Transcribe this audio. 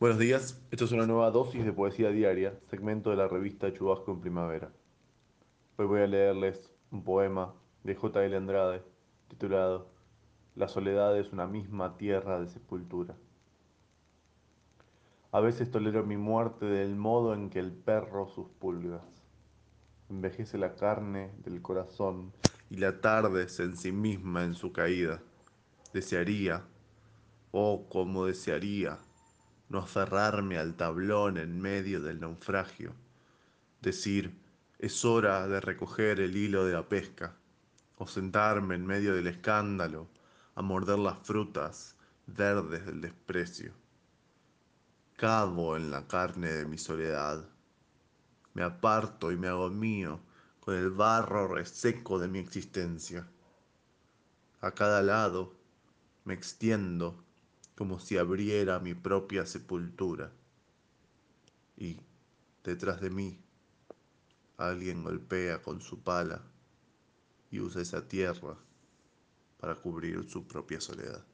Buenos días, esto es una nueva dosis de poesía diaria, segmento de la revista Chubasco en Primavera. Hoy voy a leerles un poema de J. L. Andrade titulado La soledad es una misma tierra de sepultura. A veces tolero mi muerte del modo en que el perro sus pulgas. Envejece la carne del corazón y la tarde es en sí misma en su caída. Desearía, oh, como desearía, no aferrarme al tablón en medio del naufragio, decir, es hora de recoger el hilo de la pesca, o sentarme en medio del escándalo a morder las frutas verdes del desprecio. Cabo en la carne de mi soledad, me aparto y me hago mío con el barro reseco de mi existencia. A cada lado me extiendo como si abriera mi propia sepultura. Y detrás de mí alguien golpea con su pala y usa esa tierra para cubrir su propia soledad.